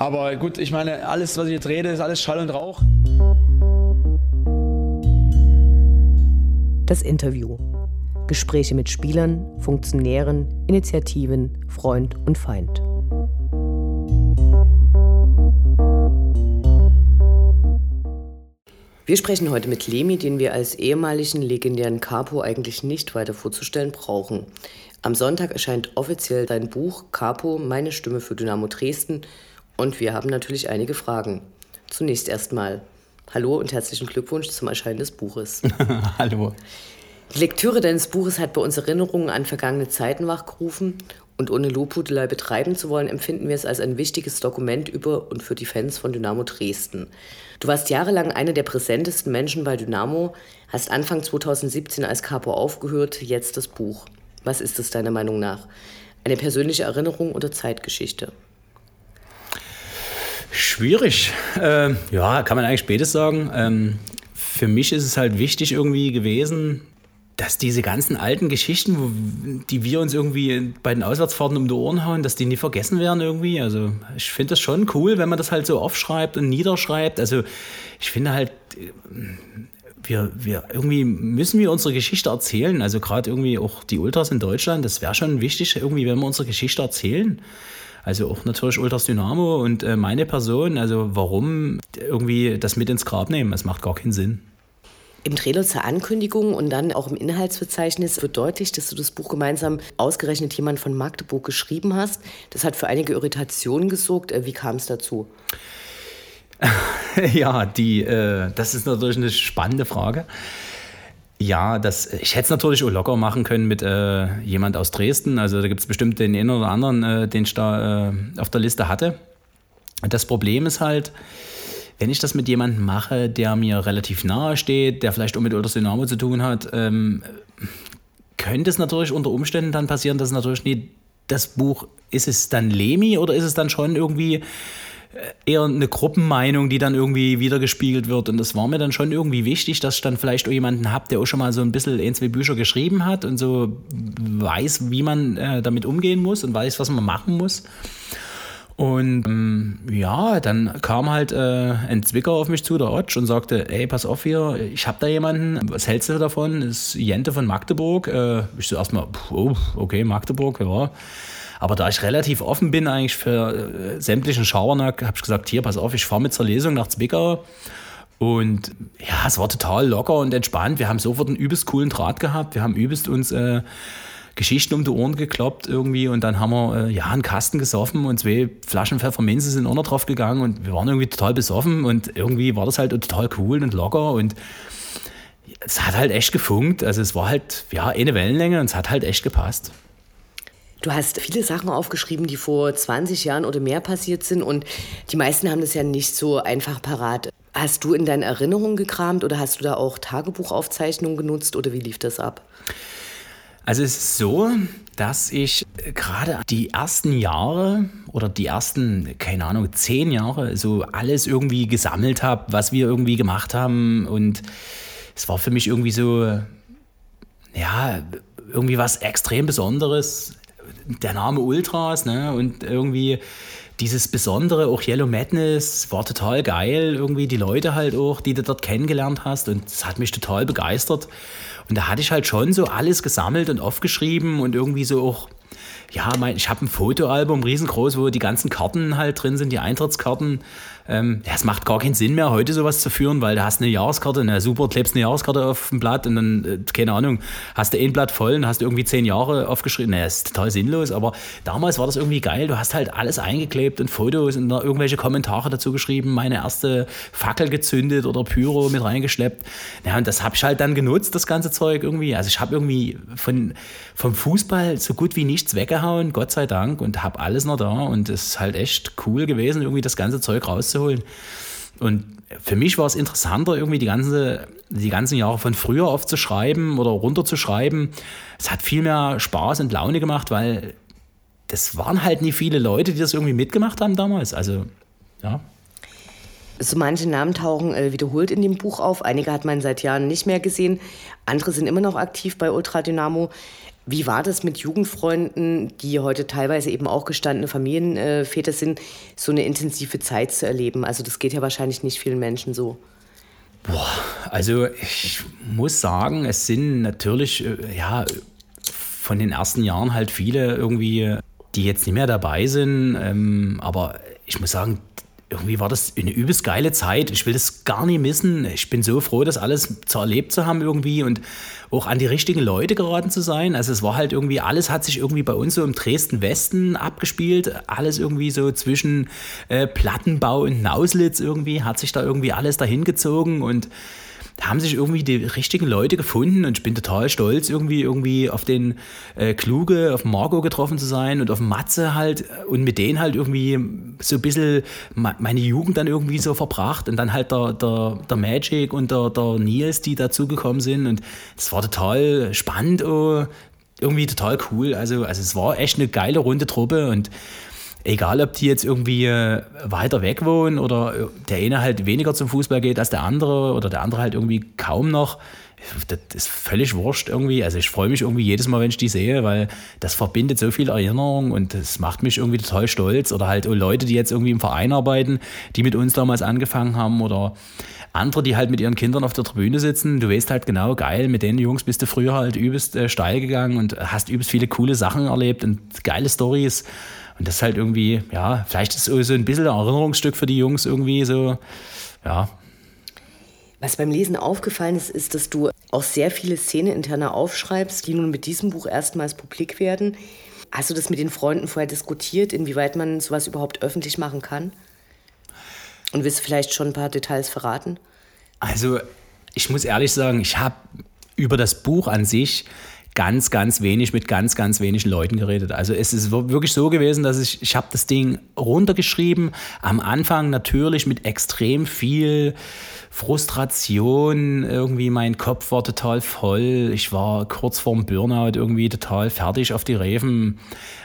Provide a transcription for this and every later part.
Aber gut, ich meine, alles, was ich jetzt rede, ist alles Schall und Rauch. Das Interview. Gespräche mit Spielern, Funktionären, Initiativen, Freund und Feind. Wir sprechen heute mit Lemi, den wir als ehemaligen legendären Capo eigentlich nicht weiter vorzustellen brauchen. Am Sonntag erscheint offiziell dein Buch Capo, meine Stimme für Dynamo Dresden und wir haben natürlich einige Fragen. Zunächst erstmal Hallo und herzlichen Glückwunsch zum Erscheinen des Buches. Hallo. Die Lektüre deines Buches hat bei uns Erinnerungen an vergangene Zeiten wachgerufen und ohne Lobhudelei betreiben zu wollen, empfinden wir es als ein wichtiges Dokument über und für die Fans von Dynamo Dresden. Du warst jahrelang einer der präsentesten Menschen bei Dynamo, hast Anfang 2017 als Capo aufgehört, jetzt das Buch. Was ist es deiner Meinung nach? Eine persönliche Erinnerung oder Zeitgeschichte? Schwierig. Äh, ja, kann man eigentlich spätes sagen. Ähm, für mich ist es halt wichtig irgendwie gewesen, dass diese ganzen alten Geschichten, die wir uns irgendwie bei den Auswärtsfahrten um die Ohren hauen, dass die nie vergessen werden irgendwie. Also ich finde das schon cool, wenn man das halt so aufschreibt und niederschreibt. Also ich finde halt, wir, wir irgendwie müssen wir unsere Geschichte erzählen. Also gerade irgendwie auch die Ultras in Deutschland, das wäre schon wichtig, irgendwie, wenn wir unsere Geschichte erzählen. Also auch natürlich Ultras Dynamo und äh, meine Person. Also warum irgendwie das mit ins Grab nehmen? Das macht gar keinen Sinn. Im Trailer zur Ankündigung und dann auch im Inhaltsverzeichnis wird deutlich, dass du das Buch gemeinsam ausgerechnet jemand von Magdeburg geschrieben hast. Das hat für einige Irritationen gesorgt. Äh, wie kam es dazu? ja, die, äh, das ist natürlich eine spannende Frage. Ja, das, ich hätte es natürlich auch locker machen können mit äh, jemand aus Dresden. Also da gibt es bestimmt den einen oder anderen, äh, den ich da äh, auf der Liste hatte. Das Problem ist halt, wenn ich das mit jemandem mache, der mir relativ nahe steht, der vielleicht auch mit Ultras Dynamo zu tun hat, ähm, könnte es natürlich unter Umständen dann passieren, dass natürlich nie das Buch, ist es dann Lemi oder ist es dann schon irgendwie eher eine Gruppenmeinung, die dann irgendwie wiedergespiegelt wird. Und das war mir dann schon irgendwie wichtig, dass ich dann vielleicht auch jemanden habe, der auch schon mal so ein bisschen ein, zwei Bücher geschrieben hat und so weiß, wie man äh, damit umgehen muss und weiß, was man machen muss. Und ähm, ja, dann kam halt äh, ein Zwicker auf mich zu, der Otsch, und sagte, ey, pass auf hier, ich habe da jemanden, was hältst du davon? Das ist Jente von Magdeburg. Äh, ich so erstmal, oh, okay, Magdeburg, ja. Aber da ich relativ offen bin eigentlich für äh, sämtlichen Schabernack, habe ich gesagt, hier, pass auf, ich fahre mit zur Lesung nach Zwickau. Und ja, es war total locker und entspannt. Wir haben sofort einen übelst coolen Draht gehabt. Wir haben übelst uns... Äh, Geschichten um die Ohren gekloppt irgendwie und dann haben wir äh, ja einen Kasten gesoffen und zwei Flaschen Pfefferminze sind auch noch drauf gegangen und wir waren irgendwie total besoffen und irgendwie war das halt total cool und locker und es hat halt echt gefunkt. Also es war halt ja eine Wellenlänge und es hat halt echt gepasst. Du hast viele Sachen aufgeschrieben, die vor 20 Jahren oder mehr passiert sind und die meisten haben das ja nicht so einfach parat. Hast du in deinen Erinnerungen gekramt oder hast du da auch Tagebuchaufzeichnungen genutzt oder wie lief das ab? Also es ist so, dass ich gerade die ersten Jahre oder die ersten, keine Ahnung, zehn Jahre so alles irgendwie gesammelt habe, was wir irgendwie gemacht haben. Und es war für mich irgendwie so, ja, irgendwie was extrem Besonderes. Der Name Ultras, ne? Und irgendwie dieses Besondere, auch Yellow Madness, war total geil. Irgendwie die Leute halt auch, die du dort kennengelernt hast. Und es hat mich total begeistert. Und da hatte ich halt schon so alles gesammelt und aufgeschrieben und irgendwie so auch ja, mein, ich habe ein Fotoalbum riesengroß, wo die ganzen Karten halt drin sind, die Eintrittskarten. Ähm, es macht gar keinen Sinn mehr, heute sowas zu führen, weil du hast eine Jahreskarte, na super, klebst eine Jahreskarte auf dem Blatt und dann, äh, keine Ahnung, hast du ein Blatt voll und hast irgendwie zehn Jahre aufgeschrieben. Naja, ist total sinnlos, aber damals war das irgendwie geil. Du hast halt alles eingeklebt und Fotos und irgendwelche Kommentare dazu geschrieben, meine erste Fackel gezündet oder Pyro mit reingeschleppt. Ja, und das habe ich halt dann genutzt, das ganze Zeug irgendwie. Also ich habe irgendwie von, vom Fußball so gut wie nichts weggehauen, Gott sei Dank, und habe alles noch da und es ist halt echt cool gewesen, irgendwie das ganze Zeug rauszuholen rauszuholen. Und für mich war es interessanter, irgendwie die, ganze, die ganzen Jahre von früher aufzuschreiben oder runterzuschreiben. Es hat viel mehr Spaß und Laune gemacht, weil das waren halt nie viele Leute, die das irgendwie mitgemacht haben damals. Also, ja. So manche Namen tauchen äh, wiederholt in dem Buch auf. Einige hat man seit Jahren nicht mehr gesehen. Andere sind immer noch aktiv bei Ultra Dynamo. Wie war das mit Jugendfreunden, die heute teilweise eben auch gestandene Familienväter sind, so eine intensive Zeit zu erleben? Also das geht ja wahrscheinlich nicht vielen Menschen so. Boah, also ich muss sagen, es sind natürlich, äh, ja, von den ersten Jahren halt viele irgendwie, die jetzt nicht mehr dabei sind. Ähm, aber ich muss sagen, irgendwie war das eine übelst geile Zeit. Ich will das gar nicht missen. Ich bin so froh, das alles zu erlebt zu haben irgendwie und auch an die richtigen Leute geraten zu sein. Also es war halt irgendwie, alles hat sich irgendwie bei uns so im Dresden-Westen abgespielt. Alles irgendwie so zwischen äh, Plattenbau und Nauslitz irgendwie, hat sich da irgendwie alles dahin gezogen und haben sich irgendwie die richtigen Leute gefunden und ich bin total stolz, irgendwie, irgendwie auf den äh, Kluge, auf Margot getroffen zu sein und auf Matze halt und mit denen halt irgendwie so ein bisschen meine Jugend dann irgendwie so verbracht und dann halt der, der, der Magic und der, der Nils, die dazugekommen sind und es war total spannend, oh, irgendwie total cool. Also, also es war echt eine geile runde Truppe und egal ob die jetzt irgendwie äh, weiter weg wohnen oder äh, der eine halt weniger zum Fußball geht als der andere oder der andere halt irgendwie kaum noch. Das ist völlig wurscht irgendwie. Also ich freue mich irgendwie jedes Mal, wenn ich die sehe, weil das verbindet so viel Erinnerung und das macht mich irgendwie total stolz. Oder halt Leute, die jetzt irgendwie im Verein arbeiten, die mit uns damals angefangen haben oder andere, die halt mit ihren Kindern auf der Tribüne sitzen. Du weißt halt genau, geil, mit den Jungs bist du früher halt übelst äh, steil gegangen und hast übelst viele coole Sachen erlebt und geile Stories. Und das ist halt irgendwie, ja, vielleicht ist es so ein bisschen ein Erinnerungsstück für die Jungs irgendwie so, ja. Was beim Lesen aufgefallen ist, ist, dass du auch sehr viele Szenen interner aufschreibst, die nun mit diesem Buch erstmals publik werden. Hast du das mit den Freunden vorher diskutiert, inwieweit man sowas überhaupt öffentlich machen kann? Und willst du vielleicht schon ein paar Details verraten? Also, ich muss ehrlich sagen, ich habe über das Buch an sich ganz, ganz wenig mit ganz, ganz wenigen Leuten geredet. Also es ist wirklich so gewesen, dass ich, ich habe das Ding runtergeschrieben. Am Anfang natürlich mit extrem viel Frustration. Irgendwie mein Kopf war total voll. Ich war kurz vorm Burnout irgendwie total fertig auf die Reven,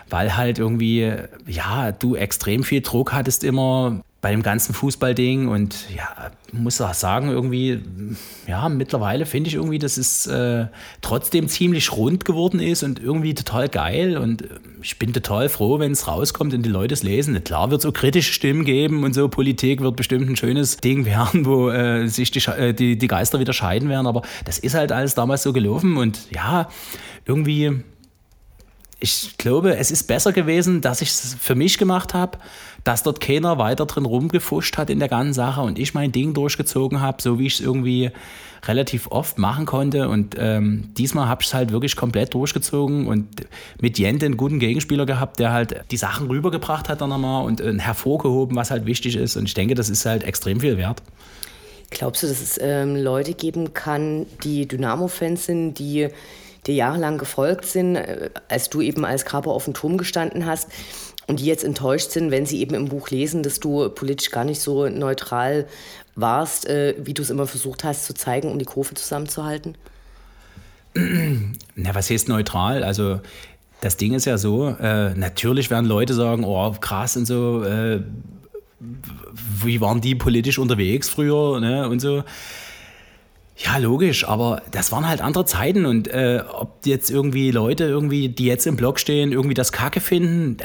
weil halt irgendwie, ja, du extrem viel Druck hattest immer bei dem ganzen Fußballding und ja, muss auch sagen, irgendwie, ja, mittlerweile finde ich irgendwie, dass es äh, trotzdem ziemlich rund geworden ist und irgendwie total geil und äh, ich bin total froh, wenn es rauskommt und die Leute es lesen. Klar wird es so kritische Stimmen geben und so, Politik wird bestimmt ein schönes Ding werden, wo äh, sich die, äh, die, die Geister wieder scheiden werden, aber das ist halt alles damals so gelaufen und ja, irgendwie ich glaube, es ist besser gewesen, dass ich es für mich gemacht habe, dass dort keiner weiter drin rumgefuscht hat in der ganzen Sache und ich mein Ding durchgezogen habe, so wie ich es irgendwie relativ oft machen konnte. Und ähm, diesmal habe ich es halt wirklich komplett durchgezogen und mit Jente einen guten Gegenspieler gehabt, der halt die Sachen rübergebracht hat dann nochmal und äh, hervorgehoben, was halt wichtig ist. Und ich denke, das ist halt extrem viel wert. Glaubst du, dass es ähm, Leute geben kann, die Dynamo-Fans sind, die dir jahrelang gefolgt sind, äh, als du eben als Kaper auf dem Turm gestanden hast und die jetzt enttäuscht sind, wenn sie eben im Buch lesen, dass du politisch gar nicht so neutral warst, äh, wie du es immer versucht hast zu zeigen, um die Kurve zusammenzuhalten? Na, was heißt neutral? Also das Ding ist ja so, äh, natürlich werden Leute sagen, oh krass und so, äh, wie waren die politisch unterwegs früher ne, und so. Ja, logisch, aber das waren halt andere Zeiten und äh, ob jetzt irgendwie Leute irgendwie, die jetzt im Blog stehen, irgendwie das Kacke finden,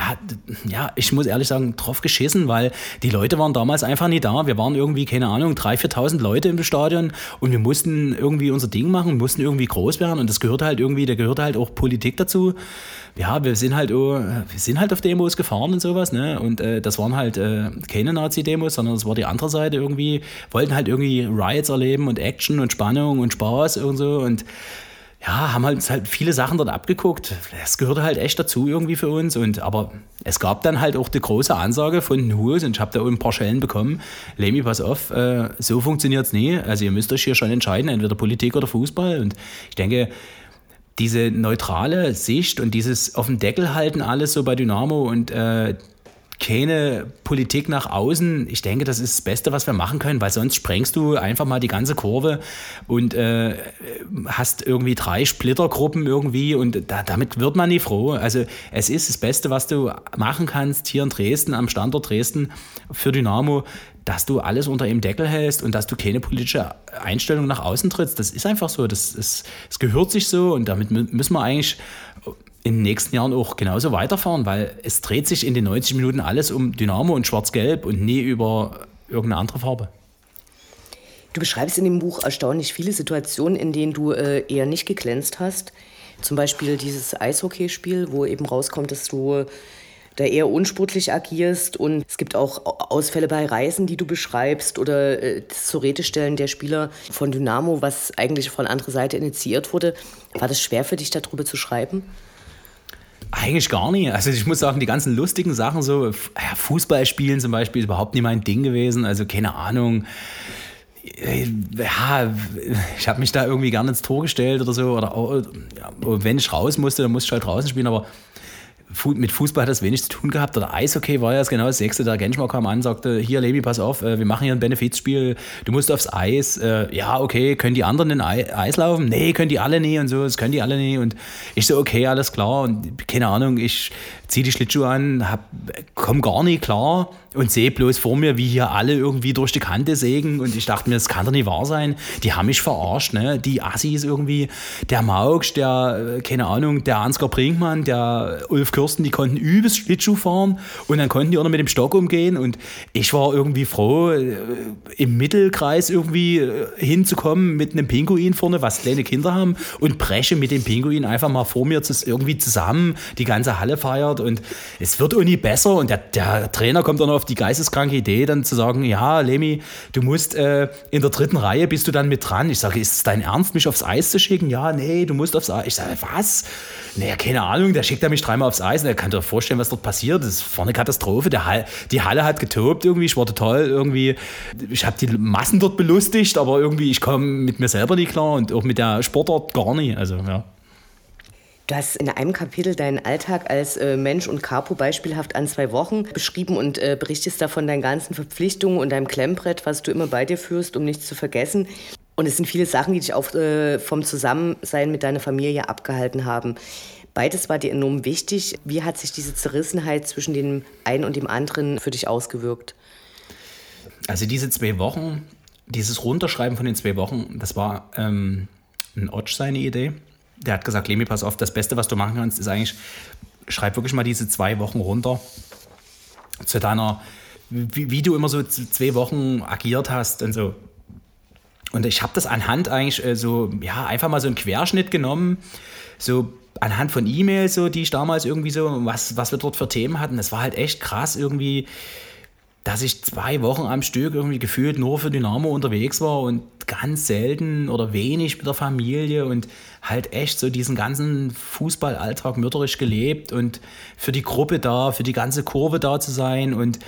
ja, ich muss ehrlich sagen, drauf geschissen, weil die Leute waren damals einfach nie da. Wir waren irgendwie, keine Ahnung, 3.000, 4.000 Leute im Stadion und wir mussten irgendwie unser Ding machen, mussten irgendwie groß werden und das gehört halt irgendwie, da gehört halt auch Politik dazu. Ja, wir sind halt, oh, wir sind halt auf Demos gefahren und sowas, ne? Und äh, das waren halt äh, keine Nazi-Demos, sondern das war die andere Seite irgendwie, wollten halt irgendwie Riots erleben und Action und Spannung und Spaß und so und ja, haben halt, halt viele Sachen dort abgeguckt. Das gehörte halt echt dazu irgendwie für uns. Und, aber es gab dann halt auch die große Ansage von Nuhus und ich habe da ein paar Schellen bekommen. Lemi, pass auf, äh, so funktioniert es nie. Also ihr müsst euch hier schon entscheiden, entweder Politik oder Fußball. Und ich denke, diese neutrale Sicht und dieses auf dem Deckel halten alles so bei Dynamo und äh, keine Politik nach außen. Ich denke, das ist das Beste, was wir machen können, weil sonst sprengst du einfach mal die ganze Kurve und äh, hast irgendwie drei Splittergruppen irgendwie und da, damit wird man nie froh. Also es ist das Beste, was du machen kannst hier in Dresden, am Standort Dresden für Dynamo, dass du alles unter dem Deckel hältst und dass du keine politische Einstellung nach außen trittst. Das ist einfach so. Das, ist, das gehört sich so und damit müssen wir eigentlich in den nächsten Jahren auch genauso weiterfahren, weil es dreht sich in den 90 Minuten alles um Dynamo und Schwarz-Gelb und nie über irgendeine andere Farbe. Du beschreibst in dem Buch erstaunlich viele Situationen, in denen du äh, eher nicht geglänzt hast. Zum Beispiel dieses Eishockeyspiel, wo eben rauskommt, dass du da eher unsportlich agierst. Und es gibt auch Ausfälle bei Reisen, die du beschreibst oder äh, das zur Rede stellen der Spieler von Dynamo, was eigentlich von anderer Seite initiiert wurde. War das schwer für dich, darüber zu schreiben? Eigentlich gar nicht. Also ich muss sagen, die ganzen lustigen Sachen, so Fußballspielen zum Beispiel, ist überhaupt nicht mein Ding gewesen. Also keine Ahnung. Äh, ja, ich habe mich da irgendwie gerne ins Tor gestellt oder so. Oder ja, wenn ich raus musste, dann musste ich halt draußen spielen. Aber mit Fußball hat das wenig zu tun gehabt. Oder Eishockey war ja genau das Sechste. Der Genschmar kam an, sagte, hier Levi, pass auf, äh, wir machen hier ein Benefizspiel, du musst aufs Eis. Äh, ja, okay, können die anderen in Eis laufen? Nee, können die alle nie und so, das können die alle nie. Und ich so, okay, alles klar. Und keine Ahnung, ich ziehe die Schlittschuhe an, hab, komm gar nicht klar und sehe bloß vor mir, wie hier alle irgendwie durch die Kante sägen. Und ich dachte mir, das kann doch nicht wahr sein. Die haben mich verarscht, ne? Die Assis irgendwie, der Maugsch, der, äh, keine Ahnung, der Ansgar Brinkmann, der Ulf Kürsten, die konnten übelst Schlittschuh fahren und dann konnten die auch noch mit dem Stock umgehen. Und ich war irgendwie froh, äh, im Mittelkreis irgendwie äh, hinzukommen mit einem Pinguin vorne, was kleine Kinder haben, und breche mit dem Pinguin einfach mal vor mir irgendwie zusammen. Die ganze Halle feiert und es wird irgendwie besser. Und der, der Trainer kommt dann auf die geisteskranke Idee, dann zu sagen: Ja, Lemi, du musst äh, in der dritten Reihe bist du dann mit dran. Ich sage: Ist es dein Ernst, mich aufs Eis zu schicken? Ja, nee, du musst aufs Eis. Ich sage: Was? Naja, keine Ahnung, der schickt er mich dreimal aufs Eis und er kann dir vorstellen, was dort passiert. Das ist vorne Katastrophe. Der Hall, die Halle hat getobt irgendwie, ich war total irgendwie, ich habe die Massen dort belustigt, aber irgendwie, ich komme mit mir selber nicht klar und auch mit der Sportart gar nicht. Also, ja. Du hast in einem Kapitel deinen Alltag als äh, Mensch und Capo beispielhaft an zwei Wochen beschrieben und äh, berichtest davon deinen ganzen Verpflichtungen und deinem Klemmbrett, was du immer bei dir führst, um nichts zu vergessen. Und es sind viele Sachen, die dich auch äh, vom Zusammensein mit deiner Familie abgehalten haben. Beides war dir enorm wichtig. Wie hat sich diese Zerrissenheit zwischen dem einen und dem anderen für dich ausgewirkt? Also diese zwei Wochen, dieses Runterschreiben von den zwei Wochen, das war ähm, ein Otsch seine Idee. Der hat gesagt, Lemi, pass auf, das Beste, was du machen kannst, ist eigentlich, schreib wirklich mal diese zwei Wochen runter zu deiner, wie, wie du immer so zwei Wochen agiert hast und so. Und ich habe das anhand eigentlich äh, so, ja, einfach mal so einen Querschnitt genommen, so anhand von E-Mails, so, die ich damals irgendwie so, was, was wir dort für Themen hatten. Das war halt echt krass irgendwie, dass ich zwei Wochen am Stück irgendwie gefühlt nur für Dynamo unterwegs war und ganz selten oder wenig mit der Familie und halt echt so diesen ganzen Fußballalltag mütterisch gelebt und für die Gruppe da, für die ganze Kurve da zu sein und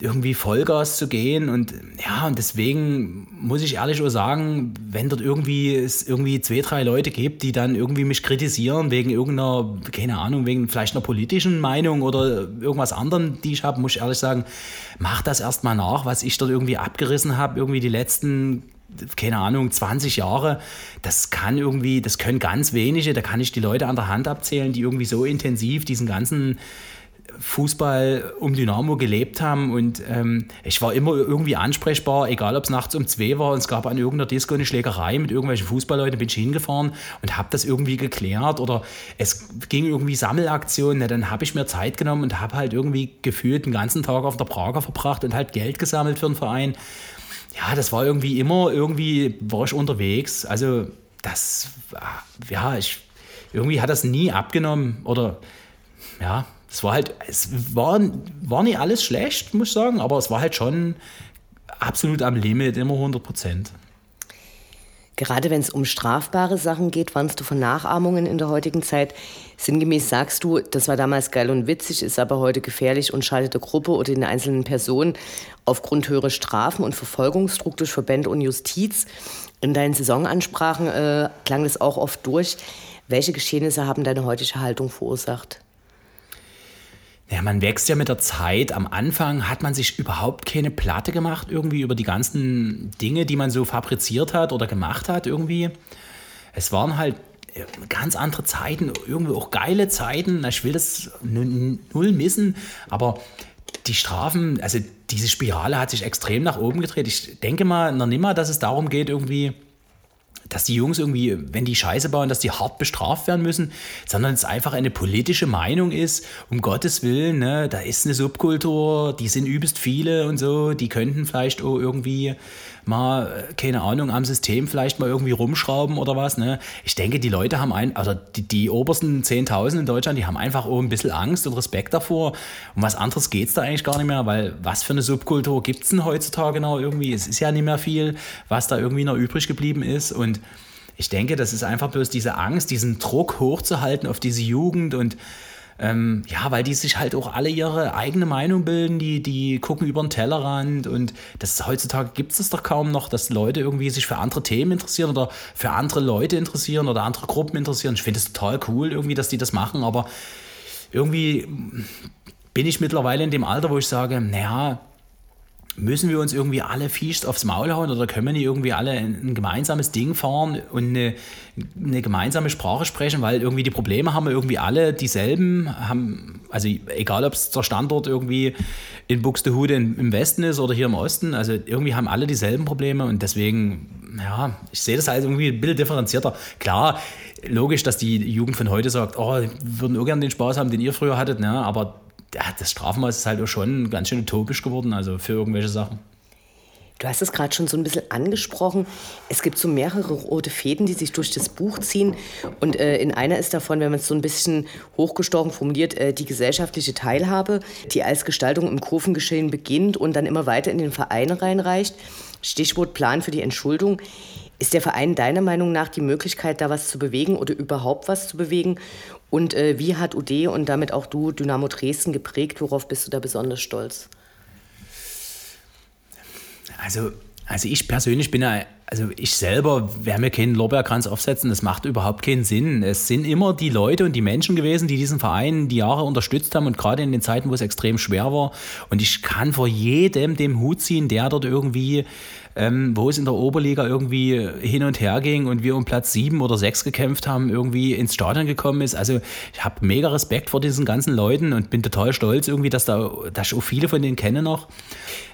irgendwie Vollgas zu gehen und ja, und deswegen muss ich ehrlich auch sagen, wenn dort irgendwie es irgendwie zwei, drei Leute gibt, die dann irgendwie mich kritisieren wegen irgendeiner, keine Ahnung, wegen vielleicht einer politischen Meinung oder irgendwas anderem, die ich habe, muss ich ehrlich sagen, mach das erstmal nach, was ich dort irgendwie abgerissen habe, irgendwie die letzten keine Ahnung, 20 Jahre, das kann irgendwie, das können ganz wenige, da kann ich die Leute an der Hand abzählen, die irgendwie so intensiv diesen ganzen Fußball um Dynamo gelebt haben und ähm, ich war immer irgendwie ansprechbar, egal ob es nachts um zwei war und es gab an irgendeiner Disco eine Schlägerei mit irgendwelchen Fußballleuten, bin ich hingefahren und habe das irgendwie geklärt oder es ging irgendwie Sammelaktionen, dann habe ich mir Zeit genommen und habe halt irgendwie gefühlt den ganzen Tag auf der Prager verbracht und halt Geld gesammelt für den Verein. Ja, das war irgendwie immer, irgendwie war ich unterwegs. Also das, ja, ich, irgendwie hat das nie abgenommen oder ja, es war halt, es war, war nicht alles schlecht, muss ich sagen, aber es war halt schon absolut am Limit, immer 100 Prozent. Gerade wenn es um strafbare Sachen geht, warnst du von Nachahmungen in der heutigen Zeit. Sinngemäß sagst du, das war damals geil und witzig, ist aber heute gefährlich und schadet der Gruppe oder den einzelnen Personen aufgrund höherer Strafen und Verfolgungsdruck durch Verbände und Justiz. In deinen Saisonansprachen äh, klang das auch oft durch. Welche Geschehnisse haben deine heutige Haltung verursacht? Ja, man wächst ja mit der Zeit. Am Anfang hat man sich überhaupt keine Platte gemacht, irgendwie über die ganzen Dinge, die man so fabriziert hat oder gemacht hat, irgendwie. Es waren halt äh, ganz andere Zeiten, irgendwie auch geile Zeiten. Ich will das null missen, aber die Strafen, also diese Spirale hat sich extrem nach oben gedreht. Ich denke mal noch nimmer, dass es darum geht, irgendwie dass die Jungs irgendwie, wenn die Scheiße bauen, dass die hart bestraft werden müssen, sondern es einfach eine politische Meinung ist, um Gottes Willen, ne, da ist eine Subkultur, die sind übelst viele und so, die könnten vielleicht auch irgendwie mal, keine Ahnung, am System vielleicht mal irgendwie rumschrauben oder was. Ne? Ich denke, die Leute haben ein, also die, die obersten 10.000 in Deutschland, die haben einfach auch ein bisschen Angst und Respekt davor. Um was anderes geht es da eigentlich gar nicht mehr, weil was für eine Subkultur gibt es denn heutzutage noch irgendwie? Es ist ja nicht mehr viel, was da irgendwie noch übrig geblieben ist und ich denke, das ist einfach bloß diese Angst, diesen Druck hochzuhalten auf diese Jugend und ähm, ja, weil die sich halt auch alle ihre eigene Meinung bilden, die, die gucken über den Tellerrand und das heutzutage gibt es das doch kaum noch, dass Leute irgendwie sich für andere Themen interessieren oder für andere Leute interessieren oder andere Gruppen interessieren. Ich finde es total cool irgendwie, dass die das machen, aber irgendwie bin ich mittlerweile in dem Alter, wo ich sage, naja, müssen wir uns irgendwie alle fies aufs Maul hauen oder können wir nicht irgendwie alle ein, gemeinsames Ding fahren und eine, eine, gemeinsame Sprache sprechen, weil irgendwie die Probleme haben wir irgendwie alle dieselben, haben, also egal ob es der Standort irgendwie in Buxtehude im Westen ist oder hier im Osten, also irgendwie haben alle dieselben Probleme und deswegen, ja, ich sehe das halt irgendwie ein bisschen differenzierter. Klar, logisch, dass die Jugend von heute sagt, oh, wir würden auch gerne den Spaß haben, den ihr früher hattet, ne? aber das Strafmaß ist halt auch schon ganz schön utopisch geworden, also für irgendwelche Sachen. Du hast es gerade schon so ein bisschen angesprochen. Es gibt so mehrere rote Fäden, die sich durch das Buch ziehen. Und äh, in einer ist davon, wenn man es so ein bisschen hochgestochen formuliert, äh, die gesellschaftliche Teilhabe, die als Gestaltung im Kurvengeschehen beginnt und dann immer weiter in den Verein reinreicht. Stichwort Plan für die Entschuldung. Ist der Verein deiner Meinung nach die Möglichkeit, da was zu bewegen oder überhaupt was zu bewegen? Und äh, wie hat UD und damit auch du Dynamo Dresden geprägt? Worauf bist du da besonders stolz? Also, also ich persönlich bin ja, also ich selber werde mir keinen Lorbeerkranz aufsetzen, das macht überhaupt keinen Sinn. Es sind immer die Leute und die Menschen gewesen, die diesen Verein die Jahre unterstützt haben und gerade in den Zeiten, wo es extrem schwer war. Und ich kann vor jedem dem Hut ziehen, der dort irgendwie ähm, wo es in der Oberliga irgendwie hin und her ging und wir um Platz sieben oder sechs gekämpft haben, irgendwie ins Stadion gekommen ist. Also ich habe mega Respekt vor diesen ganzen Leuten und bin total stolz irgendwie, dass da dass ich auch viele von denen kenne noch.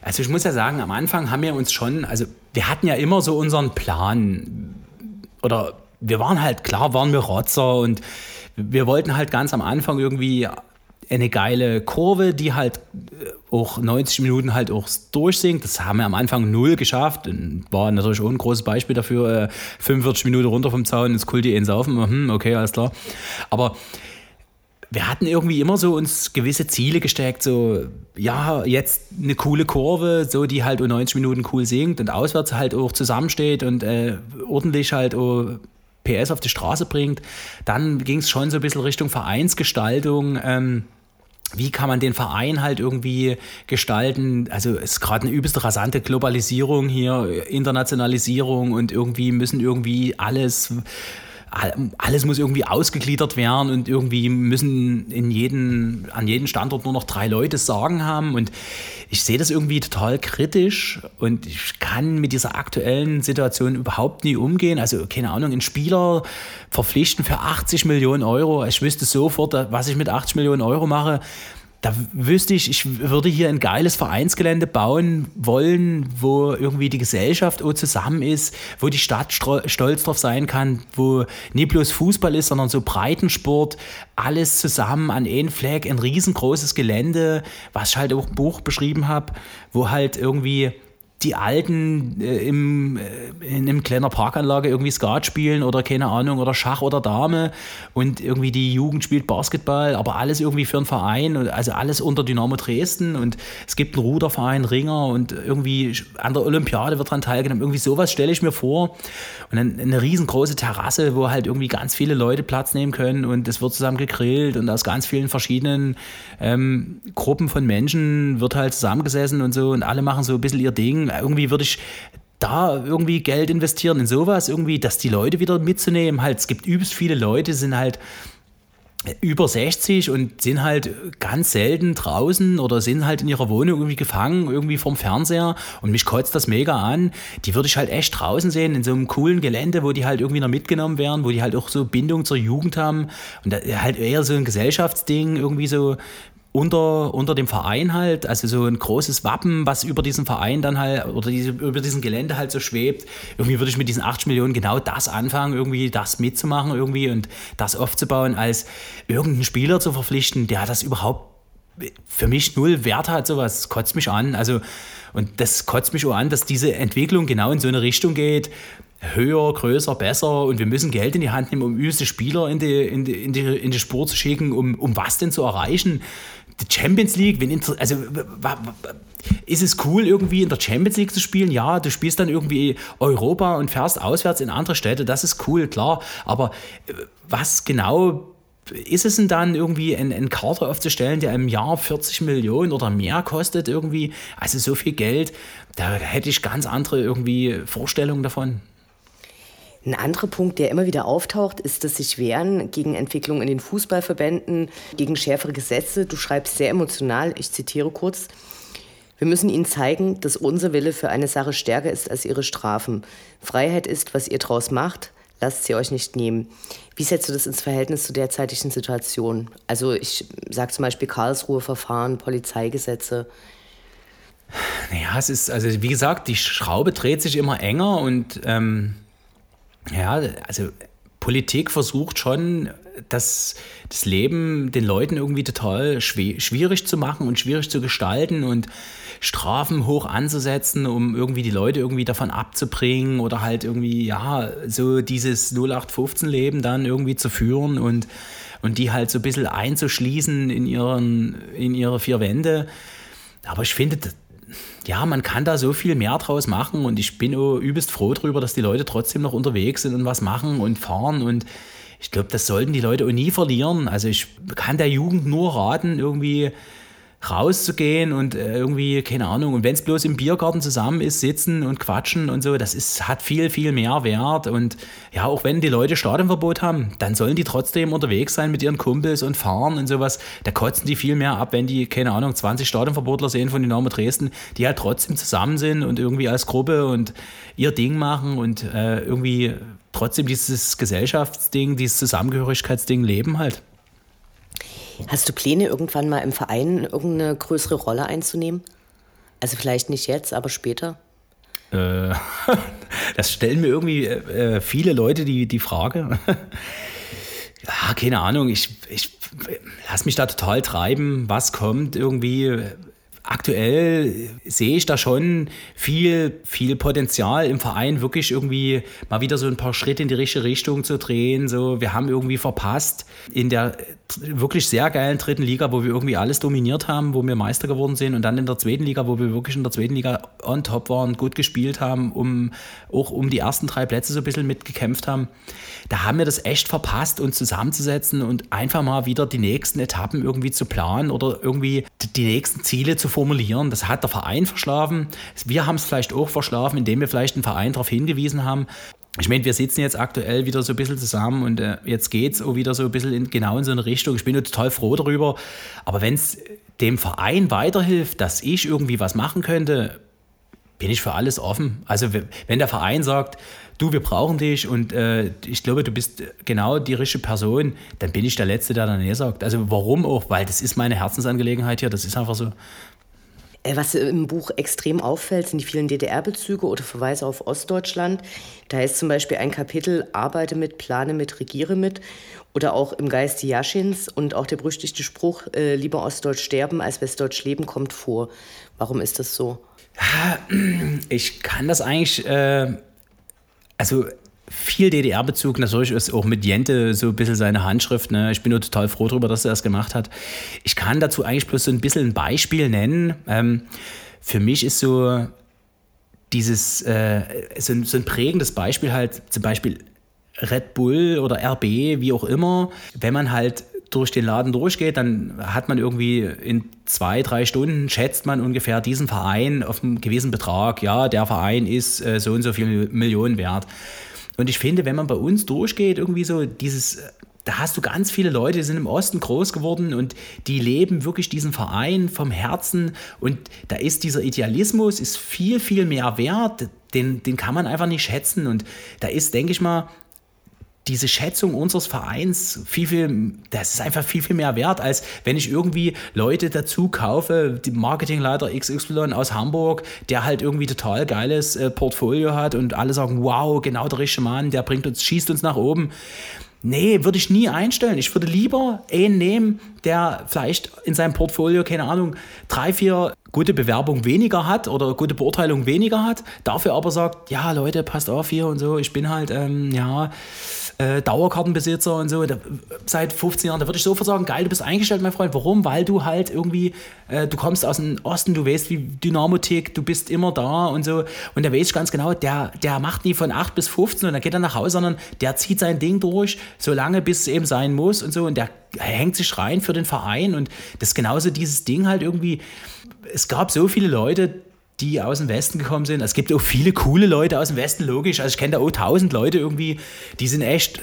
Also ich muss ja sagen, am Anfang haben wir uns schon, also wir hatten ja immer so unseren Plan oder wir waren halt, klar waren wir Rotzer und wir wollten halt ganz am Anfang irgendwie eine geile Kurve, die halt äh, auch 90 Minuten halt auch durchsinkt. Das haben wir am Anfang null geschafft. War natürlich auch ein großes Beispiel dafür. 45 äh, Minuten runter vom Zaun ins Kulti in Saufen. Hm, okay, alles klar. Aber wir hatten irgendwie immer so uns gewisse Ziele gesteckt, so, ja, jetzt eine coole Kurve, so die halt um 90 Minuten cool singt und auswärts halt auch zusammensteht und äh, ordentlich halt auch PS auf die Straße bringt. Dann ging es schon so ein bisschen Richtung Vereinsgestaltung. Ähm, wie kann man den Verein halt irgendwie gestalten? Also es ist gerade eine übelst rasante Globalisierung hier, Internationalisierung und irgendwie müssen irgendwie alles alles muss irgendwie ausgegliedert werden und irgendwie müssen in jeden, an jedem Standort nur noch drei Leute Sagen haben. Und ich sehe das irgendwie total kritisch und ich kann mit dieser aktuellen Situation überhaupt nie umgehen. Also, keine Ahnung, einen Spieler verpflichten für 80 Millionen Euro. Ich wüsste sofort, was ich mit 80 Millionen Euro mache da wüsste ich, ich würde hier ein geiles Vereinsgelände bauen wollen, wo irgendwie die Gesellschaft zusammen ist, wo die Stadt stolz drauf sein kann, wo nicht bloß Fußball ist, sondern so Breitensport, alles zusammen an einem Fleck, ein riesengroßes Gelände, was ich halt auch im Buch beschrieben habe, wo halt irgendwie die Alten äh, im, äh, in einem kleiner Parkanlage irgendwie Skat spielen oder keine Ahnung oder Schach oder Dame und irgendwie die Jugend spielt Basketball, aber alles irgendwie für einen Verein, also alles unter Dynamo Dresden und es gibt einen Ruderverein, Ringer und irgendwie an der Olympiade wird dran teilgenommen. Irgendwie sowas stelle ich mir vor und dann eine riesengroße Terrasse, wo halt irgendwie ganz viele Leute Platz nehmen können und es wird zusammen gegrillt und aus ganz vielen verschiedenen ähm, Gruppen von Menschen wird halt zusammengesessen und so und alle machen so ein bisschen ihr Ding irgendwie würde ich da irgendwie Geld investieren in sowas, irgendwie, dass die Leute wieder mitzunehmen. Halt, es gibt übelst viele Leute, sind halt über 60 und sind halt ganz selten draußen oder sind halt in ihrer Wohnung irgendwie gefangen, irgendwie vom Fernseher und mich kotzt das mega an. Die würde ich halt echt draußen sehen, in so einem coolen Gelände, wo die halt irgendwie noch mitgenommen werden, wo die halt auch so Bindung zur Jugend haben und halt eher so ein Gesellschaftsding, irgendwie so unter, unter dem Verein halt, also so ein großes Wappen, was über diesen Verein dann halt oder diese, über diesem Gelände halt so schwebt. Irgendwie würde ich mit diesen 80 Millionen genau das anfangen, irgendwie das mitzumachen irgendwie und das aufzubauen, als irgendeinen Spieler zu verpflichten, der das überhaupt für mich null Wert hat, sowas kotzt mich an. Also, und das kotzt mich auch an, dass diese Entwicklung genau in so eine Richtung geht, höher, größer, besser und wir müssen Geld in die Hand nehmen, um übelste Spieler in die, in die, in die, in die Spur zu schicken, um, um was denn zu erreichen? Die Champions League, wenn also ist es cool, irgendwie in der Champions League zu spielen? Ja, du spielst dann irgendwie Europa und fährst auswärts in andere Städte, das ist cool, klar. Aber äh, was genau ist es denn dann irgendwie ein, ein Kader aufzustellen, der im Jahr 40 Millionen oder mehr kostet irgendwie? Also so viel Geld, da hätte ich ganz andere irgendwie Vorstellungen davon. Ein anderer Punkt, der immer wieder auftaucht, ist, dass sich wehren gegen Entwicklungen in den Fußballverbänden, gegen schärfere Gesetze. Du schreibst sehr emotional, ich zitiere kurz. Wir müssen ihnen zeigen, dass unser Wille für eine Sache stärker ist als ihre Strafen. Freiheit ist, was ihr draus macht, lasst sie euch nicht nehmen. Wie setzt du das ins Verhältnis zu derzeitigen Situation? Also ich sage zum Beispiel Karlsruhe-Verfahren, Polizeigesetze. Naja, es ist, also wie gesagt, die Schraube dreht sich immer enger und ähm, ja, also Politik versucht schon, das, das Leben den Leuten irgendwie total schwierig zu machen und schwierig zu gestalten und Strafen hoch anzusetzen, um irgendwie die Leute irgendwie davon abzubringen oder halt irgendwie, ja, so dieses 0815-Leben dann irgendwie zu führen und, und die halt so ein bisschen einzuschließen in, ihren, in ihre vier Wände. Aber ich finde, ja, man kann da so viel mehr draus machen und ich bin auch übelst froh darüber, dass die Leute trotzdem noch unterwegs sind und was machen und fahren und ich glaube, das sollten die Leute auch nie verlieren. Also ich kann der Jugend nur raten, irgendwie rauszugehen und äh, irgendwie, keine Ahnung, und wenn es bloß im Biergarten zusammen ist, sitzen und quatschen und so, das ist, hat viel, viel mehr Wert. Und ja, auch wenn die Leute Stadionverbot haben, dann sollen die trotzdem unterwegs sein mit ihren Kumpels und fahren und sowas. Da kotzen die viel mehr ab, wenn die, keine Ahnung, 20 Stadionverbotler sehen von Dynamo Dresden, die halt trotzdem zusammen sind und irgendwie als Gruppe und ihr Ding machen und äh, irgendwie trotzdem dieses Gesellschaftsding, dieses Zusammengehörigkeitsding leben halt. Hast du Pläne, irgendwann mal im Verein irgendeine größere Rolle einzunehmen? Also vielleicht nicht jetzt, aber später? Äh, das stellen mir irgendwie äh, viele Leute die, die Frage. ja, keine Ahnung, ich, ich lasse mich da total treiben, was kommt irgendwie aktuell sehe ich da schon viel, viel Potenzial im Verein, wirklich irgendwie mal wieder so ein paar Schritte in die richtige Richtung zu drehen. So, wir haben irgendwie verpasst in der wirklich sehr geilen dritten Liga, wo wir irgendwie alles dominiert haben, wo wir Meister geworden sind und dann in der zweiten Liga, wo wir wirklich in der zweiten Liga on top waren, gut gespielt haben, um auch um die ersten drei Plätze so ein bisschen mitgekämpft haben. Da haben wir das echt verpasst, uns zusammenzusetzen und einfach mal wieder die nächsten Etappen irgendwie zu planen oder irgendwie die nächsten Ziele zu formulieren. Das hat der Verein verschlafen. Wir haben es vielleicht auch verschlafen, indem wir vielleicht den Verein darauf hingewiesen haben. Ich meine, wir sitzen jetzt aktuell wieder so ein bisschen zusammen und äh, jetzt geht es auch wieder so ein bisschen in, genau in so eine Richtung. Ich bin total froh darüber. Aber wenn es dem Verein weiterhilft, dass ich irgendwie was machen könnte, bin ich für alles offen. Also wenn der Verein sagt, du, wir brauchen dich und äh, ich glaube, du bist genau die richtige Person, dann bin ich der Letzte, der dann nee sagt. Also warum auch? Weil das ist meine Herzensangelegenheit hier, das ist einfach so. Äh, was im Buch extrem auffällt, sind die vielen DDR-Bezüge oder Verweise auf Ostdeutschland. Da ist zum Beispiel ein Kapitel Arbeite mit, plane mit, regiere mit. Oder auch im Geiste Jaschins und auch der berüchtigte Spruch, äh, lieber Ostdeutsch sterben als Westdeutsch leben, kommt vor. Warum ist das so? Ich kann das eigentlich, äh, also viel DDR-Bezug, natürlich ist auch mit Jente so ein bisschen seine Handschrift. Ne? Ich bin nur total froh darüber, dass er das gemacht hat. Ich kann dazu eigentlich bloß so ein bisschen ein Beispiel nennen. Ähm, für mich ist so dieses, äh, so, ein, so ein prägendes Beispiel halt zum Beispiel Red Bull oder RB, wie auch immer. Wenn man halt durch den Laden durchgeht, dann hat man irgendwie in zwei, drei Stunden schätzt man ungefähr diesen Verein auf einen gewissen Betrag. Ja, der Verein ist äh, so und so viel Millionen wert. Und ich finde, wenn man bei uns durchgeht, irgendwie so dieses, da hast du ganz viele Leute, die sind im Osten groß geworden und die leben wirklich diesen Verein vom Herzen. Und da ist dieser Idealismus ist viel, viel mehr wert. Den, den kann man einfach nicht schätzen. Und da ist, denke ich mal, diese Schätzung unseres Vereins viel, viel, das ist einfach viel, viel mehr wert, als wenn ich irgendwie Leute dazu kaufe, die Marketingleiter XY aus Hamburg, der halt irgendwie total geiles äh, Portfolio hat und alle sagen, wow, genau der richtige Mann, der bringt uns, schießt uns nach oben. Nee, würde ich nie einstellen. Ich würde lieber einen nehmen, der vielleicht in seinem Portfolio, keine Ahnung, drei, vier gute Bewerbungen weniger hat oder gute Beurteilung weniger hat, dafür aber sagt, ja Leute, passt auf hier und so, ich bin halt, ähm, ja, äh, Dauerkartenbesitzer und so, da, seit 15 Jahren, da würde ich sofort sagen, geil, du bist eingestellt, mein Freund. Warum? Weil du halt irgendwie, äh, du kommst aus dem Osten, du weißt, wie Dynamo tickt, du bist immer da und so. Und da weiß ich ganz genau, der, der macht nie von 8 bis 15 und dann geht er nach Hause, sondern der zieht sein Ding durch, so lange, bis es eben sein muss und so. Und der hängt sich rein für den Verein und das ist genauso dieses Ding halt irgendwie. Es gab so viele Leute, die aus dem Westen gekommen sind. Es gibt auch viele coole Leute aus dem Westen, logisch. Also ich kenne da auch tausend Leute irgendwie, die sind echt,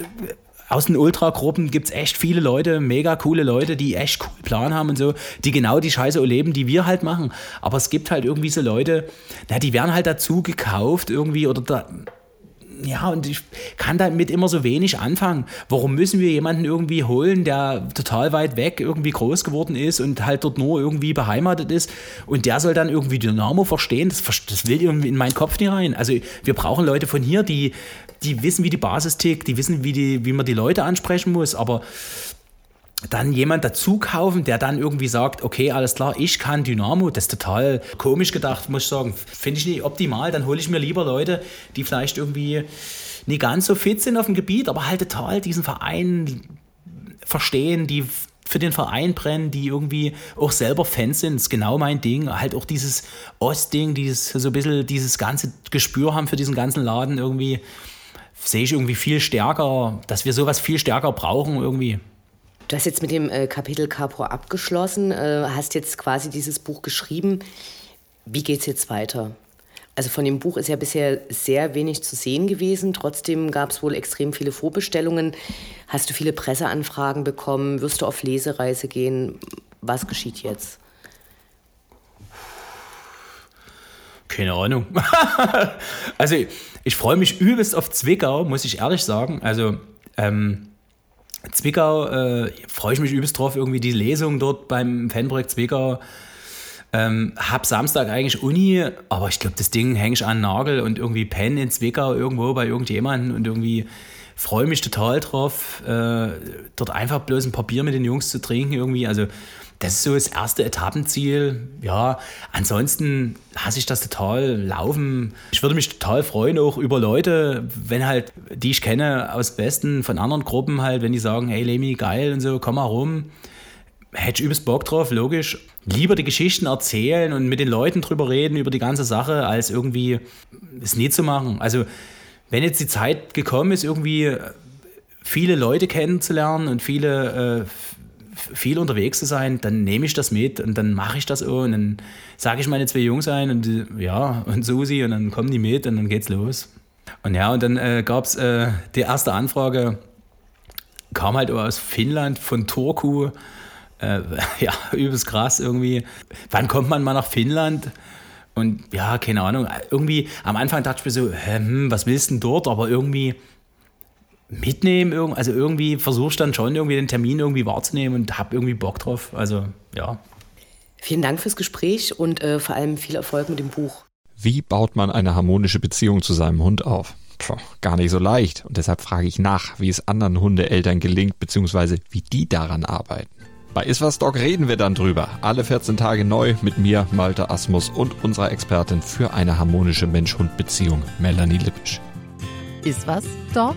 aus den Ultragruppen gibt es echt viele Leute, mega coole Leute, die echt cool Plan haben und so, die genau die Scheiße erleben, die wir halt machen. Aber es gibt halt irgendwie so Leute, na, die werden halt dazu gekauft irgendwie oder da, ja, und ich kann damit immer so wenig anfangen. Warum müssen wir jemanden irgendwie holen, der total weit weg irgendwie groß geworden ist und halt dort nur irgendwie beheimatet ist und der soll dann irgendwie Dynamo verstehen? Das, das will irgendwie in meinen Kopf nicht rein. Also wir brauchen Leute von hier, die, die wissen, wie die Basis tickt, die wissen, wie, die, wie man die Leute ansprechen muss, aber dann jemand dazu kaufen, der dann irgendwie sagt, okay, alles klar, ich kann Dynamo, das ist total komisch gedacht, muss ich sagen. Finde ich nicht optimal, dann hole ich mir lieber Leute, die vielleicht irgendwie nicht ganz so fit sind auf dem Gebiet, aber halt total diesen Verein verstehen, die für den Verein brennen, die irgendwie auch selber Fans sind. Das ist genau mein Ding. Halt auch dieses Ostding, dieses so ein bisschen dieses ganze Gespür haben für diesen ganzen Laden irgendwie. Sehe ich irgendwie viel stärker, dass wir sowas viel stärker brauchen irgendwie. Du hast jetzt mit dem äh, Kapitel Capro abgeschlossen, äh, hast jetzt quasi dieses Buch geschrieben. Wie geht es jetzt weiter? Also von dem Buch ist ja bisher sehr wenig zu sehen gewesen. Trotzdem gab es wohl extrem viele Vorbestellungen. Hast du viele Presseanfragen bekommen? Wirst du auf Lesereise gehen? Was geschieht jetzt? Keine Ahnung. also ich freue mich übelst auf Zwickau, muss ich ehrlich sagen. Also ähm, Zwickau, äh, freue ich mich übelst drauf, irgendwie die Lesung dort beim Fanprojekt Zwickau. Ähm, hab Samstag eigentlich Uni, aber ich glaube, das Ding hänge ich an den Nagel und irgendwie pennen in Zwickau irgendwo bei irgendjemandem und irgendwie freue mich total drauf, äh, dort einfach bloß ein Papier mit den Jungs zu trinken irgendwie. Also das ist so das erste Etappenziel. Ja, ansonsten hasse ich das total, Laufen. Ich würde mich total freuen, auch über Leute, wenn halt, die ich kenne aus Besten von anderen Gruppen halt, wenn die sagen, hey Lemi, geil und so, komm mal rum. Hätte ich übelst Bock drauf, logisch. Lieber die Geschichten erzählen und mit den Leuten drüber reden, über die ganze Sache, als irgendwie es nie zu machen. Also, wenn jetzt die Zeit gekommen ist, irgendwie viele Leute kennenzulernen und viele, äh, viel unterwegs zu sein, dann nehme ich das mit und dann mache ich das auch und dann sage ich meine zwei Jungs ein und ja, und Susi und dann kommen die mit und dann geht's los. Und ja, und dann äh, gab es äh, die erste Anfrage, kam halt aus Finnland von Turku. Äh, ja, übelst krass irgendwie. Wann kommt man mal nach Finnland? Und ja, keine Ahnung. Irgendwie am Anfang dachte ich mir so, hm, was willst du denn dort? Aber irgendwie mitnehmen. Also irgendwie versuche ich dann schon irgendwie den Termin irgendwie wahrzunehmen und habe irgendwie Bock drauf. Also ja. Vielen Dank fürs Gespräch und äh, vor allem viel Erfolg mit dem Buch. Wie baut man eine harmonische Beziehung zu seinem Hund auf? Puh, gar nicht so leicht. Und deshalb frage ich nach, wie es anderen Hundeeltern gelingt, beziehungsweise wie die daran arbeiten. Bei Iswas Dog reden wir dann drüber. Alle 14 Tage neu mit mir, Malte Asmus und unserer Expertin für eine harmonische Mensch-Hund-Beziehung, Melanie Lippisch. Iswas Dog?